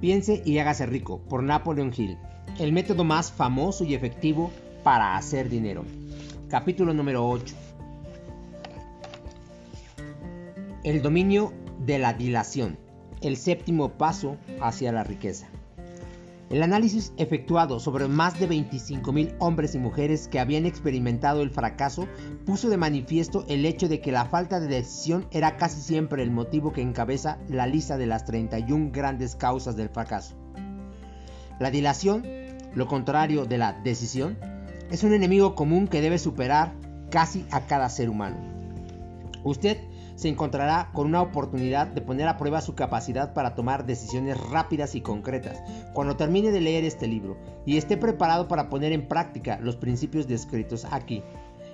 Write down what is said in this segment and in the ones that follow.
Piense y hágase rico por Napoleon Hill, el método más famoso y efectivo para hacer dinero. Capítulo número 8. El dominio de la dilación, el séptimo paso hacia la riqueza. El análisis efectuado sobre más de 25.000 hombres y mujeres que habían experimentado el fracaso puso de manifiesto el hecho de que la falta de decisión era casi siempre el motivo que encabeza la lista de las 31 grandes causas del fracaso. La dilación, lo contrario de la decisión, es un enemigo común que debe superar casi a cada ser humano. Usted se encontrará con una oportunidad de poner a prueba su capacidad para tomar decisiones rápidas y concretas cuando termine de leer este libro y esté preparado para poner en práctica los principios descritos aquí.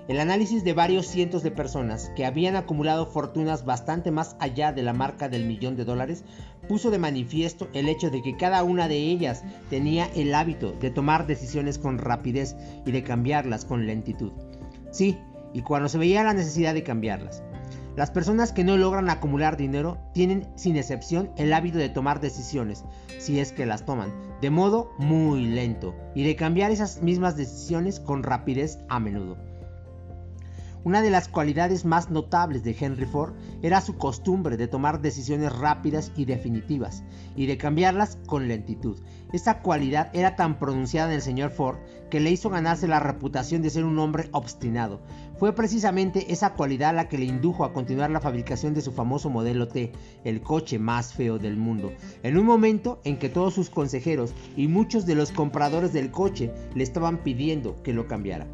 El análisis de varios cientos de personas que habían acumulado fortunas bastante más allá de la marca del millón de dólares puso de manifiesto el hecho de que cada una de ellas tenía el hábito de tomar decisiones con rapidez y de cambiarlas con lentitud. Sí, y cuando se veía la necesidad de cambiarlas. Las personas que no logran acumular dinero tienen sin excepción el hábito de tomar decisiones, si es que las toman, de modo muy lento y de cambiar esas mismas decisiones con rapidez a menudo. Una de las cualidades más notables de Henry Ford era su costumbre de tomar decisiones rápidas y definitivas, y de cambiarlas con lentitud. Esta cualidad era tan pronunciada en el señor Ford que le hizo ganarse la reputación de ser un hombre obstinado. Fue precisamente esa cualidad la que le indujo a continuar la fabricación de su famoso modelo T, el coche más feo del mundo, en un momento en que todos sus consejeros y muchos de los compradores del coche le estaban pidiendo que lo cambiara.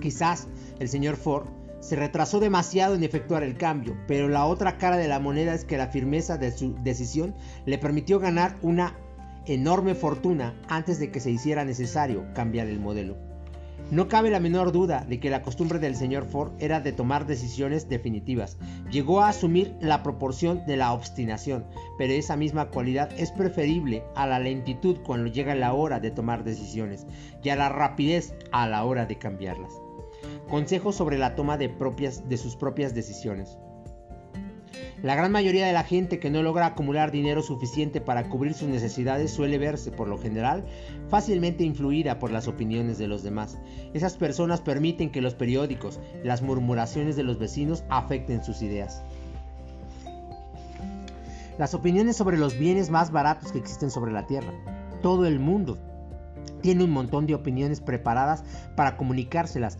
Quizás el señor Ford se retrasó demasiado en efectuar el cambio, pero la otra cara de la moneda es que la firmeza de su decisión le permitió ganar una enorme fortuna antes de que se hiciera necesario cambiar el modelo. No cabe la menor duda de que la costumbre del señor Ford era de tomar decisiones definitivas. Llegó a asumir la proporción de la obstinación, pero esa misma cualidad es preferible a la lentitud cuando llega la hora de tomar decisiones y a la rapidez a la hora de cambiarlas. Consejos sobre la toma de, propias, de sus propias decisiones. La gran mayoría de la gente que no logra acumular dinero suficiente para cubrir sus necesidades suele verse, por lo general, fácilmente influida por las opiniones de los demás. Esas personas permiten que los periódicos, las murmuraciones de los vecinos afecten sus ideas. Las opiniones sobre los bienes más baratos que existen sobre la Tierra. Todo el mundo tiene un montón de opiniones preparadas para comunicárselas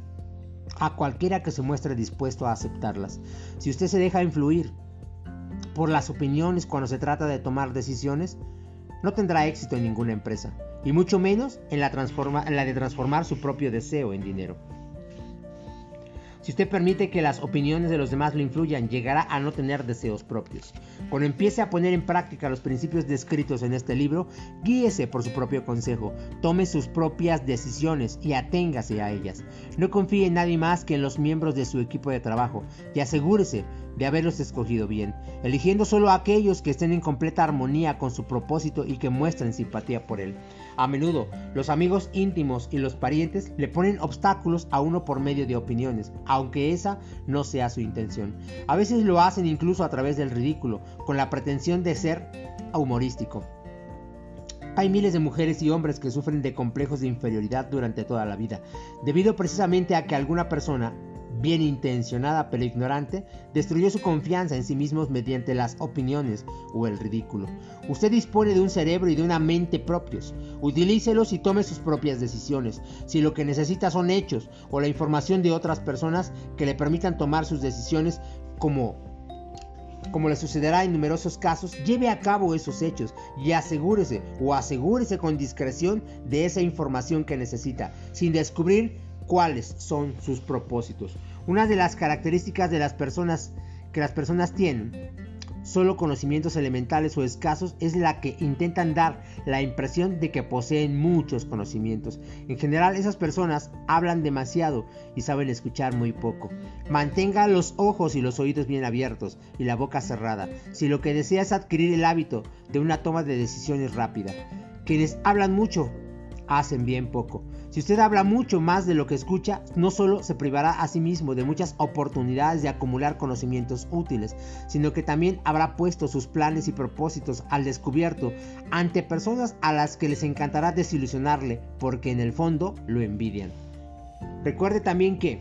a cualquiera que se muestre dispuesto a aceptarlas. Si usted se deja influir por las opiniones cuando se trata de tomar decisiones, no tendrá éxito en ninguna empresa, y mucho menos en la, en la de transformar su propio deseo en dinero. Si usted permite que las opiniones de los demás lo influyan, llegará a no tener deseos propios. Cuando empiece a poner en práctica los principios descritos en este libro, guíese por su propio consejo, tome sus propias decisiones y aténgase a ellas. No confíe en nadie más que en los miembros de su equipo de trabajo y asegúrese de haberlos escogido bien, eligiendo solo a aquellos que estén en completa armonía con su propósito y que muestren simpatía por él. A menudo, los amigos íntimos y los parientes le ponen obstáculos a uno por medio de opiniones, aunque esa no sea su intención. A veces lo hacen incluso a través del ridículo, con la pretensión de ser humorístico. Hay miles de mujeres y hombres que sufren de complejos de inferioridad durante toda la vida, debido precisamente a que alguna persona bien intencionada pero ignorante, destruyó su confianza en sí mismos mediante las opiniones o el ridículo. Usted dispone de un cerebro y de una mente propios. Utilícelos y tome sus propias decisiones. Si lo que necesita son hechos o la información de otras personas que le permitan tomar sus decisiones como como le sucederá en numerosos casos, lleve a cabo esos hechos y asegúrese o asegúrese con discreción de esa información que necesita, sin descubrir cuáles son sus propósitos. Una de las características de las personas que las personas tienen solo conocimientos elementales o escasos es la que intentan dar la impresión de que poseen muchos conocimientos. En general esas personas hablan demasiado y saben escuchar muy poco. Mantenga los ojos y los oídos bien abiertos y la boca cerrada si lo que desea es adquirir el hábito de una toma de decisiones rápida. Quienes hablan mucho hacen bien poco. Si usted habla mucho más de lo que escucha, no solo se privará a sí mismo de muchas oportunidades de acumular conocimientos útiles, sino que también habrá puesto sus planes y propósitos al descubierto ante personas a las que les encantará desilusionarle porque en el fondo lo envidian. Recuerde también que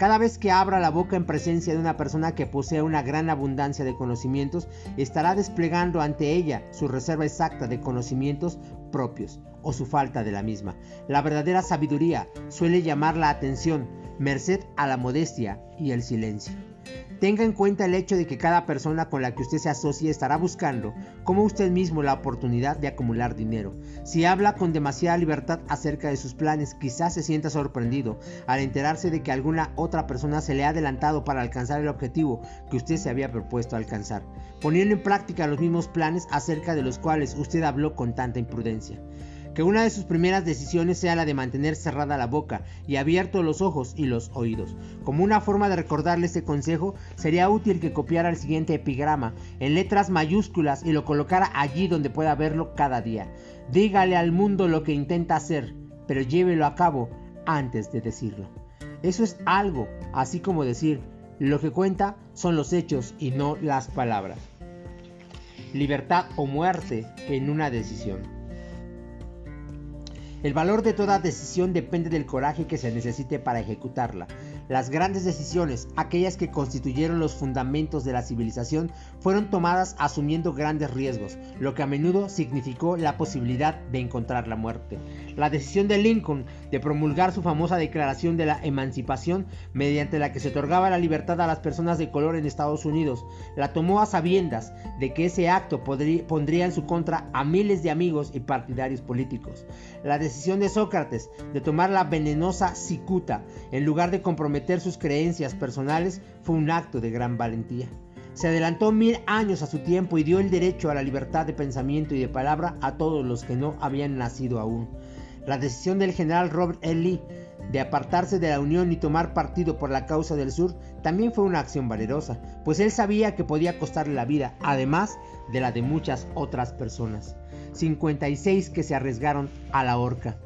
cada vez que abra la boca en presencia de una persona que posee una gran abundancia de conocimientos, estará desplegando ante ella su reserva exacta de conocimientos propios o su falta de la misma. La verdadera sabiduría suele llamar la atención, merced a la modestia y el silencio. Tenga en cuenta el hecho de que cada persona con la que usted se asocie estará buscando, como usted mismo, la oportunidad de acumular dinero. Si habla con demasiada libertad acerca de sus planes, quizás se sienta sorprendido al enterarse de que alguna otra persona se le ha adelantado para alcanzar el objetivo que usted se había propuesto alcanzar, poniendo en práctica los mismos planes acerca de los cuales usted habló con tanta imprudencia que una de sus primeras decisiones sea la de mantener cerrada la boca y abiertos los ojos y los oídos. Como una forma de recordarle este consejo, sería útil que copiara el siguiente epigrama en letras mayúsculas y lo colocara allí donde pueda verlo cada día. Dígale al mundo lo que intenta hacer, pero llévelo a cabo antes de decirlo. Eso es algo, así como decir, lo que cuenta son los hechos y no las palabras. Libertad o muerte en una decisión. El valor de toda decisión depende del coraje que se necesite para ejecutarla. Las grandes decisiones, aquellas que constituyeron los fundamentos de la civilización, fueron tomadas asumiendo grandes riesgos, lo que a menudo significó la posibilidad de encontrar la muerte. La decisión de Lincoln de promulgar su famosa Declaración de la Emancipación, mediante la que se otorgaba la libertad a las personas de color en Estados Unidos, la tomó a sabiendas de que ese acto pondría en su contra a miles de amigos y partidarios políticos. La decisión de Sócrates de tomar la venenosa cicuta en lugar de comprometer sus creencias personales fue un acto de gran valentía. Se adelantó mil años a su tiempo y dio el derecho a la libertad de pensamiento y de palabra a todos los que no habían nacido aún. La decisión del general Robert E. Lee de apartarse de la Unión y tomar partido por la causa del sur también fue una acción valerosa, pues él sabía que podía costarle la vida, además de la de muchas otras personas. 56 que se arriesgaron a la horca.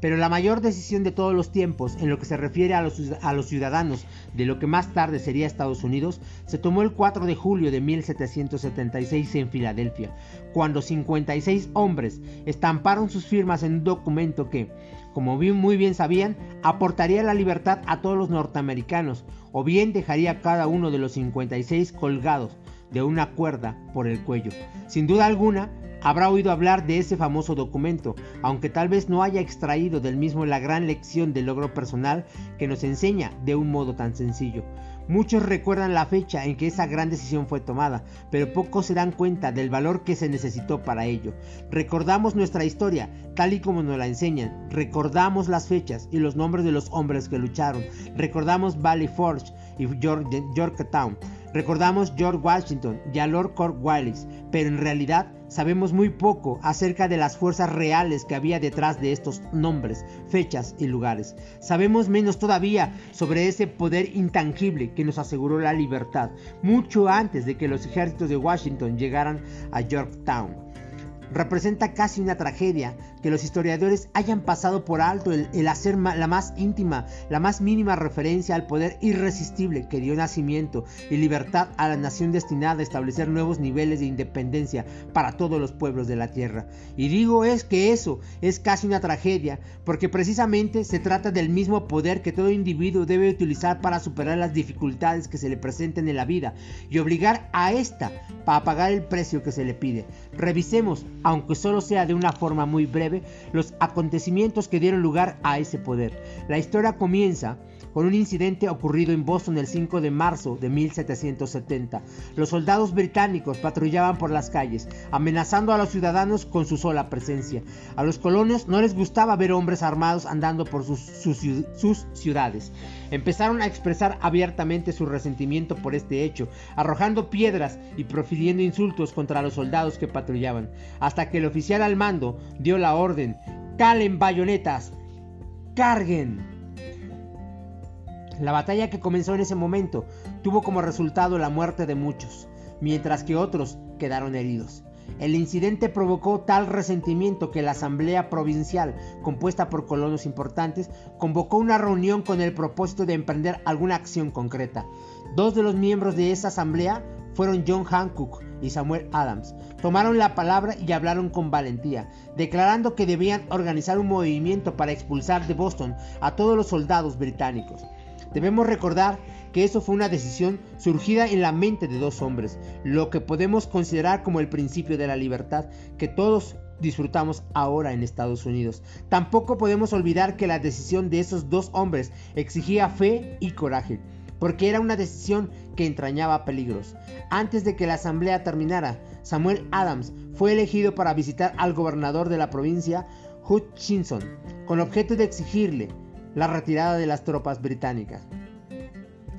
Pero la mayor decisión de todos los tiempos en lo que se refiere a los, ciudadanos de lo que más tarde sería Estados Unidos se tomó el 4 de julio de 1776 en Filadelfia, cuando 56 hombres estamparon sus firmas en un documento que, como muy bien sabían, aportaría la libertad a todos los norteamericanos, o bien dejaría a cada uno de los 56 colgados de una cuerda por el cuello. Sin duda alguna, habrá oído hablar de ese famoso documento, aunque tal vez no haya extraído del mismo la gran lección del logro personal que nos enseña de un modo tan sencillo. Muchos recuerdan la fecha en que esa gran decisión fue tomada, pero pocos se dan cuenta del valor que se necesitó para ello. Recordamos nuestra historia tal y como nos la enseñan, recordamos las fechas y los nombres de los hombres que lucharon, recordamos Valley Forge y Yorktown, recordamos George Washington y a Lord Cornwallis, pero en realidad sabemos muy poco acerca de las fuerzas reales que había detrás de estos nombres, fechas y lugares. Sabemos menos todavía sobre ese poder intangible que nos aseguró la libertad, mucho antes de que los ejércitos de Washington llegaran a Yorktown. Representa casi una tragedia que los historiadores hayan pasado por alto el, hacer la más íntima, la más mínima referencia al poder irresistible que dio nacimiento y libertad a la nación destinada a establecer nuevos niveles de independencia para todos los pueblos de la tierra. Y digo es que eso es casi una tragedia, porque precisamente se trata del mismo poder que todo individuo debe utilizar para superar las dificultades que se le presenten en la vida y obligar a ésta para pagar el precio que se le pide. Revisemos aunque solo sea de una forma muy breve, los acontecimientos que dieron lugar a ese poder. La historia comienza con un incidente ocurrido en Boston el 5 de marzo de 1770. Los soldados británicos patrullaban por las calles, amenazando a los ciudadanos con su sola presencia. A los colonos no les gustaba ver hombres armados andando por sus, ciudades. Empezaron a expresar abiertamente su resentimiento por este hecho, arrojando piedras y profiriendo insultos contra los soldados que patrullaban, hasta que el oficial al mando dio la orden, calen bayonetas, carguen. La batalla que comenzó en ese momento tuvo como resultado la muerte de muchos, mientras que otros quedaron heridos. El incidente provocó tal resentimiento que la Asamblea Provincial, compuesta por colonos importantes, convocó una reunión con el propósito de emprender alguna acción concreta. Dos de los miembros de esa asamblea fueron John Hancock y Samuel Adams. Tomaron la palabra y hablaron con valentía, declarando que debían organizar un movimiento para expulsar de Boston a todos los soldados británicos. Debemos recordar que eso fue una decisión surgida en la mente de dos hombres, lo que podemos considerar como el principio de la libertad que todos disfrutamos ahora en Estados Unidos. Tampoco podemos olvidar que la decisión de esos dos hombres exigía fe y coraje, porque era una decisión que entrañaba peligros. Antes de que la asamblea terminara, Samuel Adams fue elegido para visitar al gobernador de la provincia, Hutchinson, con objeto de exigirle la retirada de las tropas británicas.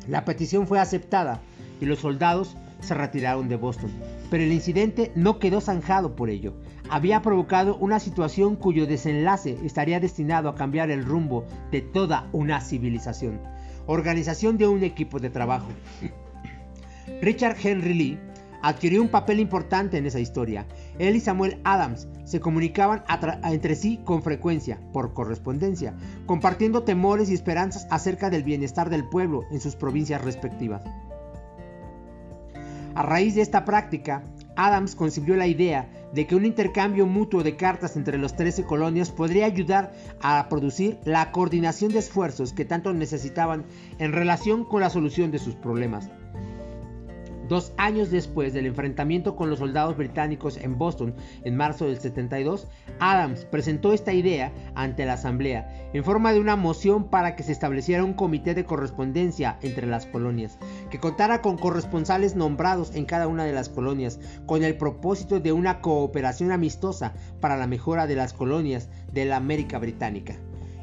La petición fue aceptada y los soldados se retiraron de Boston, pero el incidente no quedó zanjado por ello. Había provocado una situación cuyo desenlace estaría destinado a cambiar el rumbo de toda una civilización. Organización de un equipo de trabajo. Richard Henry Lee adquirió un papel importante en esa historia. Él y Samuel Adams se comunicaban entre sí con frecuencia, por correspondencia, compartiendo temores y esperanzas acerca del bienestar del pueblo en sus provincias respectivas. A raíz de esta práctica, Adams concibió la idea de que un intercambio mutuo de cartas entre los 13 colonias podría ayudar a producir la coordinación de esfuerzos que tanto necesitaban en relación con la solución de sus problemas. Dos años después del enfrentamiento con los soldados británicos en Boston en marzo del 72, Adams presentó esta idea ante la Asamblea en forma de una moción para que se estableciera un comité de correspondencia entre las colonias, que contara con corresponsales nombrados en cada una de las colonias, con el propósito de una cooperación amistosa para la mejora de las colonias de la América Británica.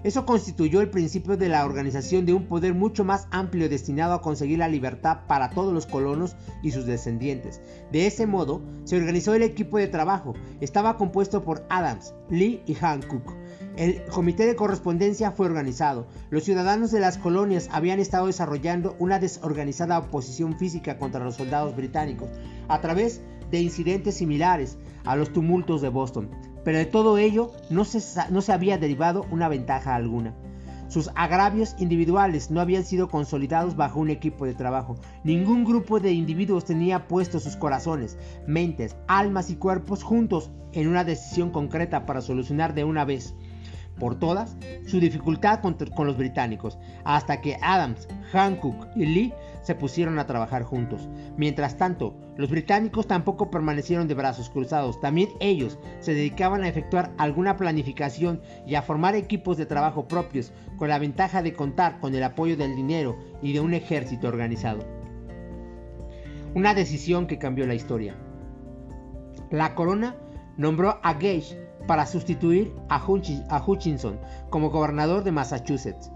Eso constituyó el principio de la organización de un poder mucho más amplio destinado a conseguir la libertad para todos los colonos y sus descendientes. De ese modo, se organizó el equipo de trabajo. Estaba compuesto por Adams, Lee y Hancock. El comité de correspondencia fue organizado. Los ciudadanos de las colonias habían estado desarrollando una desorganizada oposición física contra los soldados británicos a través de incidentes similares a los tumultos de Boston pero de todo ello no se, había derivado una ventaja alguna. Sus agravios individuales no habían sido consolidados bajo un equipo de trabajo. Ningún grupo de individuos tenía puestos sus corazones, mentes, almas y cuerpos juntos en una decisión concreta para solucionar de una vez por todas su dificultad con, los británicos, hasta que Adams, Hancock y Lee se pusieron a trabajar juntos. Mientras tanto, los británicos tampoco permanecieron de brazos cruzados, también ellos se dedicaban a efectuar alguna planificación y a formar equipos de trabajo propios, con la ventaja de contar con el apoyo del dinero y de un ejército organizado. Una decisión que cambió la historia. La corona nombró a Gage para sustituir a, Hutchinson como gobernador de Massachusetts.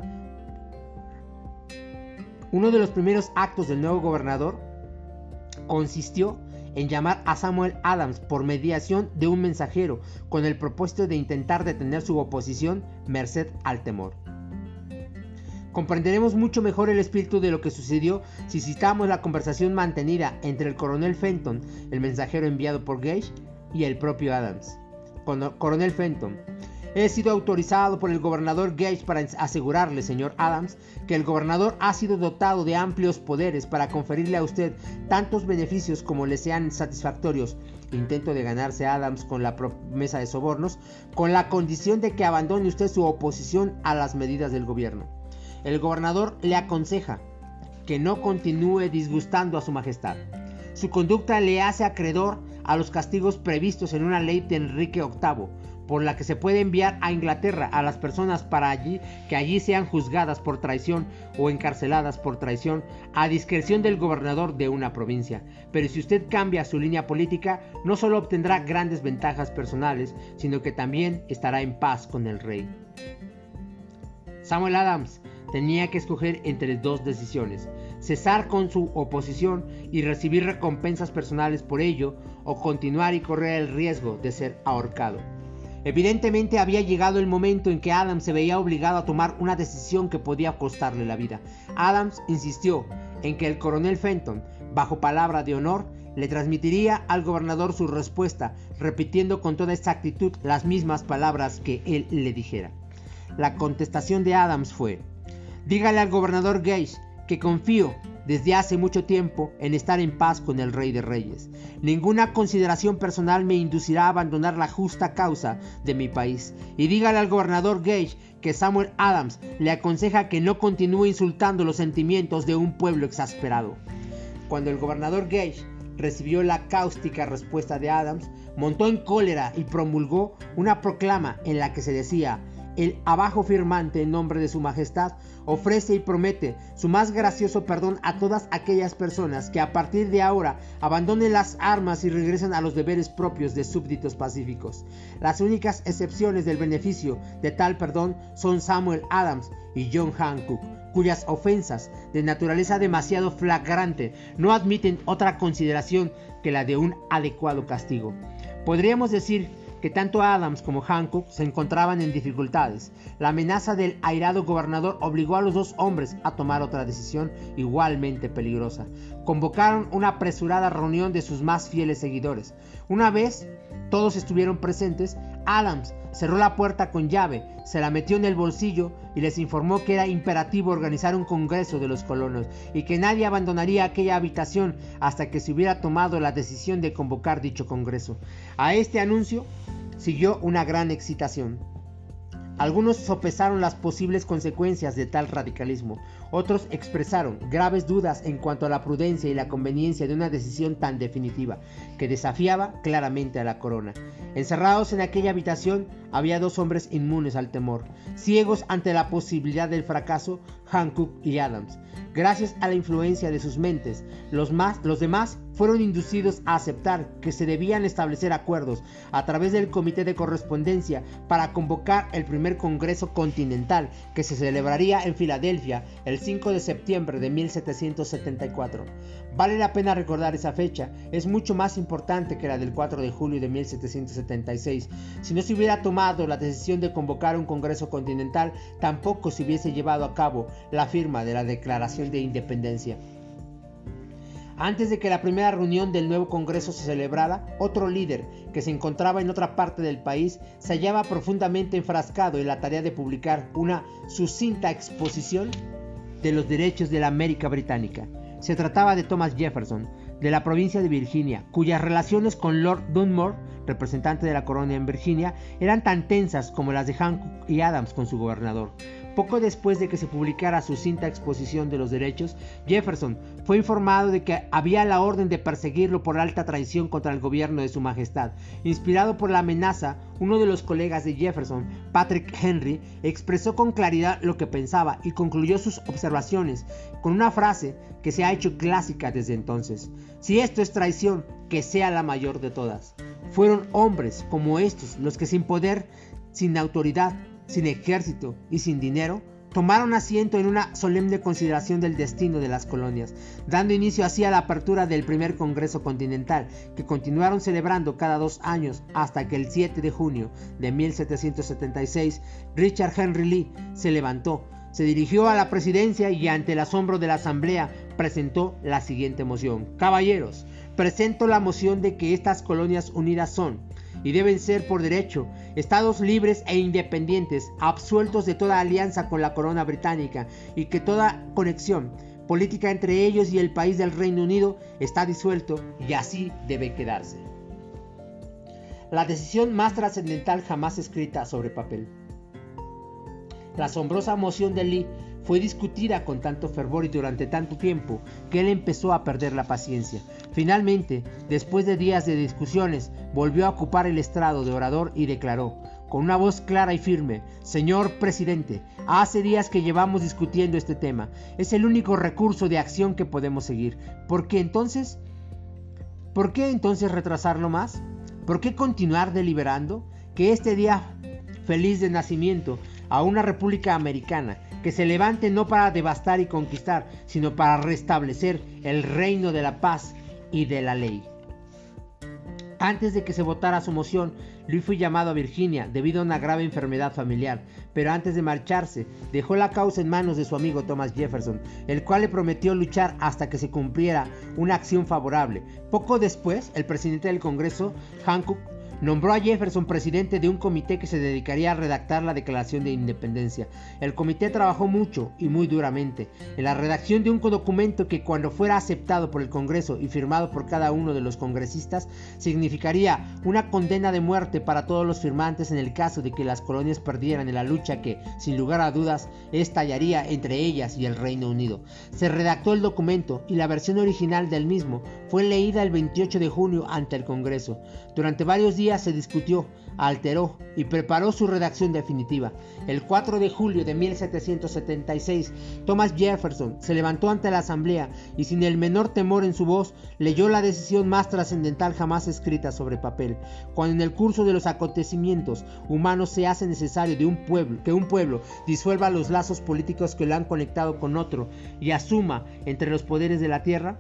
Uno de los primeros actos del nuevo gobernador consistió en llamar a Samuel Adams por mediación de un mensajero con el propósito de intentar detener su oposición merced al temor. Comprenderemos mucho mejor el espíritu de lo que sucedió si citamos la conversación mantenida entre el coronel Fenton, el mensajero enviado por Gage, y el propio Adams. Coronel Fenton. He sido autorizado por el gobernador Gage para asegurarle, señor Adams, que el gobernador ha sido dotado de amplios poderes para conferirle a usted tantos beneficios como le sean satisfactorios. Intento de ganarse Adams con la promesa de sobornos, con la condición de que abandone usted su oposición a las medidas del gobierno. El gobernador le aconseja que no continúe disgustando a su majestad. Su conducta le hace acreedor a los castigos previstos en una ley de Enrique VIII, por la que se puede enviar a Inglaterra a las personas para allí que allí sean juzgadas por traición o encarceladas por traición a discreción del gobernador de una provincia. Pero si usted cambia su línea política, no solo obtendrá grandes ventajas personales, sino que también estará en paz con el rey. Samuel Adams tenía que escoger entre dos decisiones, cesar con su oposición y recibir recompensas personales por ello, o continuar y correr el riesgo de ser ahorcado. Evidentemente había llegado el momento en que Adams se veía obligado a tomar una decisión que podía costarle la vida. Adams insistió en que el coronel Fenton, bajo palabra de honor, le transmitiría al gobernador su respuesta, repitiendo con toda exactitud las mismas palabras que él le dijera. La contestación de Adams fue, dígale al gobernador Gage que confío desde hace mucho tiempo en estar en paz con el Rey de Reyes. Ninguna consideración personal me inducirá a abandonar la justa causa de mi país. Y dígale al gobernador Gage que Samuel Adams le aconseja que no continúe insultando los sentimientos de un pueblo exasperado. Cuando el gobernador Gage recibió la cáustica respuesta de Adams, montó en cólera y promulgó una proclama en la que se decía, el abajo firmante en nombre de su majestad ofrece y promete su más gracioso perdón a todas aquellas personas que a partir de ahora abandonen las armas y regresen a los deberes propios de súbditos pacíficos. Las únicas excepciones del beneficio de tal perdón son Samuel Adams y John Hancock, cuyas ofensas de naturaleza demasiado flagrante no admiten otra consideración que la de un adecuado castigo. Podríamos decir que tanto Adams como Hancock se encontraban en dificultades. La amenaza del airado gobernador obligó a los dos hombres a tomar otra decisión igualmente peligrosa. Convocaron una apresurada reunión de sus más fieles seguidores. Una vez todos estuvieron presentes, Adams cerró la puerta con llave, se la metió en el bolsillo y les informó que era imperativo organizar un congreso de los colonos y que nadie abandonaría aquella habitación hasta que se hubiera tomado la decisión de convocar dicho congreso. A este anuncio siguió una gran excitación. Algunos sopesaron las posibles consecuencias de tal radicalismo, otros expresaron graves dudas en cuanto a la prudencia y la conveniencia de una decisión tan definitiva, que desafiaba claramente a la corona. Encerrados en aquella habitación había dos hombres inmunes al temor, ciegos ante la posibilidad del fracaso, Hancock y Adams. Gracias a la influencia de sus mentes, los, más, los demás fueron inducidos a aceptar que se debían establecer acuerdos a través del Comité de Correspondencia para convocar el primer Congreso Continental que se celebraría en Filadelfia el 5 de septiembre de 1774. Vale la pena recordar esa fecha, es mucho más importante que la del 4 de julio de 1776. Si no se hubiera tomado la decisión de convocar un Congreso Continental, tampoco se hubiese llevado a cabo la firma de la Declaración de Independencia. Antes de que la primera reunión del nuevo Congreso se celebrara, otro líder, que se encontraba en otra parte del país, se hallaba profundamente enfrascado en la tarea de publicar una sucinta exposición de los derechos de la América Británica. Se trataba de Thomas Jefferson, de la provincia de Virginia, cuyas relaciones con Lord Dunmore, representante de la corona en Virginia, eran tan tensas como las de Hancock y Adams con su gobernador. Poco después de que se publicara su cinta exposición de los derechos, Jefferson fue informado de que había la orden de perseguirlo por alta traición contra el gobierno de su majestad. Inspirado por la amenaza, uno de los colegas de Jefferson, Patrick Henry, expresó con claridad lo que pensaba y concluyó sus observaciones con una frase que se ha hecho clásica desde entonces. Si esto es traición, que sea la mayor de todas. Fueron hombres como estos los que sin poder, sin autoridad, sin ejército y sin dinero, tomaron asiento en una solemne consideración del destino de las colonias, dando inicio así a la apertura del primer Congreso Continental, que continuaron celebrando cada dos años hasta que el 7 de junio de 1776 Richard Henry Lee se levantó, se dirigió a la presidencia y ante el asombro de la asamblea presentó la siguiente moción. Caballeros, presento la moción de que estas colonias unidas son y deben ser por derecho estados libres e independientes, absueltos de toda alianza con la corona británica y que toda conexión política entre ellos y el país del Reino Unido está disuelto y así debe quedarse. La decisión más trascendental jamás escrita sobre papel. La asombrosa moción de Lee fue discutida con tanto fervor y durante tanto tiempo que él empezó a perder la paciencia. Finalmente, después de días de discusiones, volvió a ocupar el estrado de orador y declaró, con una voz clara y firme, Señor presidente, hace días que llevamos discutiendo este tema. Es el único recurso de acción que podemos seguir. ¿Por qué entonces? ¿Por qué entonces retrasarlo más? ¿Por qué continuar deliberando? Que este día feliz de nacimiento a una república americana que se levante no para devastar y conquistar, sino para restablecer el reino de la paz y de la ley. Antes de que se votara su moción, Luis fue llamado a Virginia debido a una grave enfermedad familiar, pero antes de marcharse, dejó la causa en manos de su amigo Thomas Jefferson, el cual le prometió luchar hasta que se cumpliera una acción favorable. Poco después, el presidente del Congreso, Hancock, nombró a Jefferson presidente de un comité que se dedicaría a redactar la Declaración de Independencia. El comité trabajó mucho y muy duramente en la redacción de un documento que cuando fuera aceptado por el Congreso y firmado por cada uno de los congresistas, significaría una condena de muerte para todos los firmantes en el caso de que las colonias perdieran en la lucha que, sin lugar a dudas, estallaría entre ellas y el Reino Unido. Se redactó el documento y la versión original del mismo fue leída el 28 de junio ante el Congreso. Durante varios días se discutió, alteró y preparó su redacción definitiva. El 4 de julio de 1776, Thomas Jefferson se levantó ante la Asamblea y sin el menor temor en su voz leyó la decisión más trascendental jamás escrita sobre papel. Cuando en el curso de los acontecimientos humanos se hace necesario de un pueblo, que un pueblo disuelva los lazos políticos que lo han conectado con otro y asuma entre los poderes de la tierra,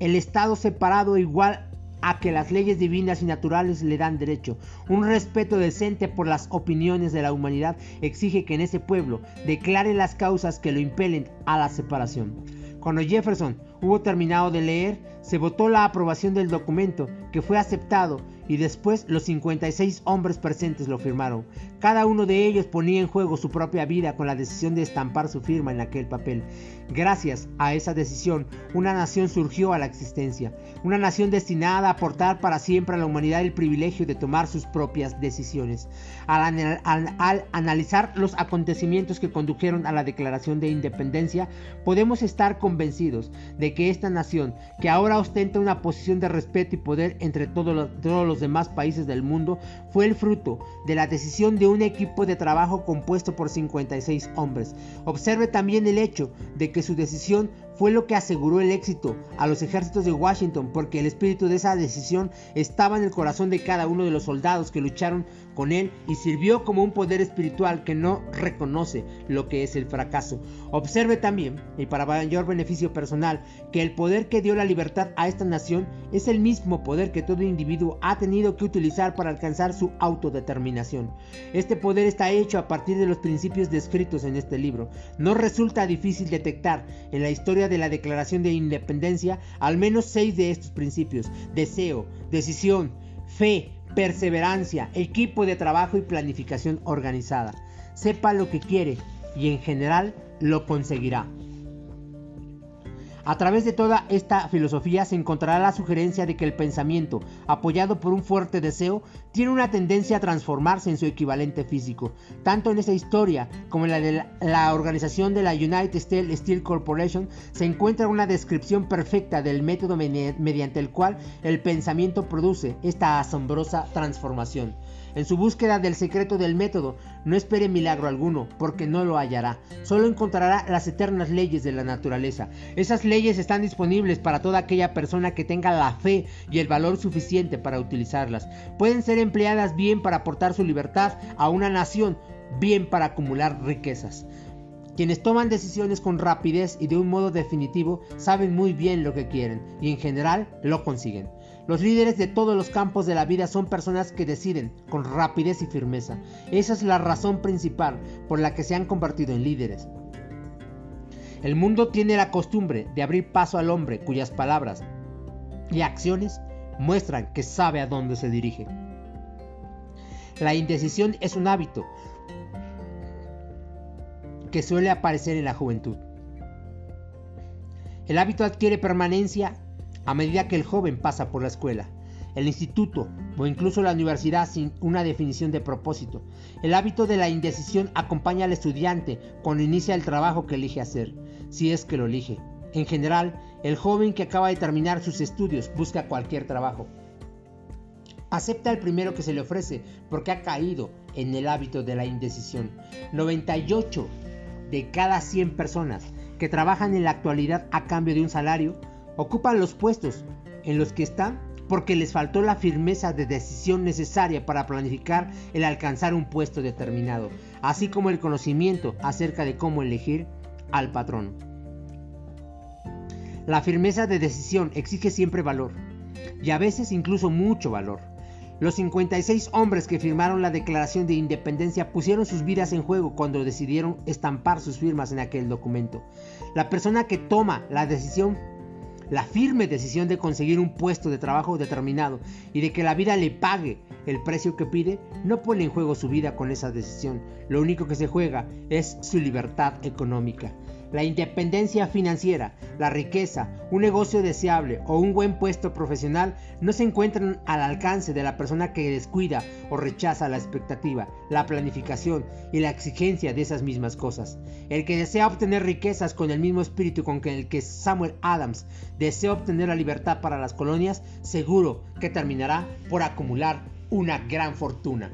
el Estado separado igual a que las leyes divinas y naturales le dan derecho. Un respeto decente por las opiniones de la humanidad exige que en ese pueblo declare las causas que lo impelen a la separación. Cuando Jefferson hubo terminado de leer, se votó la aprobación del documento, que fue aceptado, y después los 56 hombres presentes lo firmaron. Cada uno de ellos ponía en juego su propia vida con la decisión de estampar su firma en aquel papel. Gracias a esa decisión, una nación surgió a la existencia, una nación destinada a aportar para siempre a la humanidad el privilegio de tomar sus propias decisiones. Al, al analizar los acontecimientos que condujeron a la Declaración de Independencia, podemos estar convencidos de que esta nación, que ahora ostenta una posición de respeto y poder entre todos los, demás países del mundo, fue el fruto de la decisión de un equipo de trabajo compuesto por 56 hombres. Observe también el hecho de que su decisión fue lo que aseguró el éxito a los ejércitos de Washington, porque el espíritu de esa decisión estaba en el corazón de cada uno de los soldados que lucharon con él y sirvió como un poder espiritual que no reconoce lo que es el fracaso. Observe también, y para mayor beneficio personal, que el poder que dio la libertad a esta nación es el mismo poder que todo individuo ha tenido que utilizar para alcanzar su autodeterminación. Este poder está hecho a partir de los principios descritos en este libro. No resulta difícil detectar en la historia de la Declaración de Independencia al menos seis de estos principios. Deseo, decisión, fe, perseverancia, equipo de trabajo y planificación organizada. Sepa lo que quiere y en general lo conseguirá. A través de toda esta filosofía se encontrará la sugerencia de que el pensamiento, apoyado por un fuerte deseo, tiene una tendencia a transformarse en su equivalente físico. Tanto en esa historia como en la de la, organización de la United States Steel Corporation se encuentra una descripción perfecta del método mediante el cual el pensamiento produce esta asombrosa transformación. En su búsqueda del secreto del método, no espere milagro alguno, porque no lo hallará. Solo encontrará las eternas leyes de la naturaleza. Esas leyes están disponibles para toda aquella persona que tenga la fe y el valor suficiente para utilizarlas. Pueden ser empleadas bien para aportar su libertad a una nación, bien para acumular riquezas. Quienes toman decisiones con rapidez y de un modo definitivo saben muy bien lo que quieren y en general lo consiguen. Los líderes de todos los campos de la vida son personas que deciden con rapidez y firmeza. Esa es la razón principal por la que se han convertido en líderes. El mundo tiene la costumbre de abrir paso al hombre cuyas palabras y acciones muestran que sabe a dónde se dirige. La indecisión es un hábito que suele aparecer en la juventud. El hábito adquiere permanencia a medida que el joven pasa por la escuela, el instituto o incluso la universidad sin una definición de propósito. El hábito de la indecisión acompaña al estudiante cuando inicia el trabajo que elige hacer, si es que lo elige. En general, el joven que acaba de terminar sus estudios busca cualquier trabajo. Acepta el primero que se le ofrece porque ha caído en el hábito de la indecisión. 98 de cada 100 personas que trabajan en la actualidad a cambio de un salario Ocupan los puestos en los que están porque les faltó la firmeza de decisión necesaria para planificar el alcanzar un puesto determinado, así como el conocimiento acerca de cómo elegir al patrón. La firmeza de decisión exige siempre valor. y a veces incluso mucho valor. Los 56 hombres que firmaron la Declaración de Independencia pusieron sus vidas en juego cuando decidieron estampar sus firmas en aquel documento. La persona que toma la decisión, la firme decisión de conseguir un puesto de trabajo determinado y de que la vida le pague el precio que pide, no pone en juego su vida con esa decisión. Lo único que se juega es su libertad económica. La independencia financiera, la riqueza, un negocio deseable o un buen puesto profesional no se encuentran al alcance de la persona que descuida o rechaza la expectativa, la planificación y la exigencia de esas mismas cosas. El que desea obtener riquezas con el mismo espíritu con el que Samuel Adams desea obtener la libertad para las colonias, seguro que terminará por acumular una gran fortuna.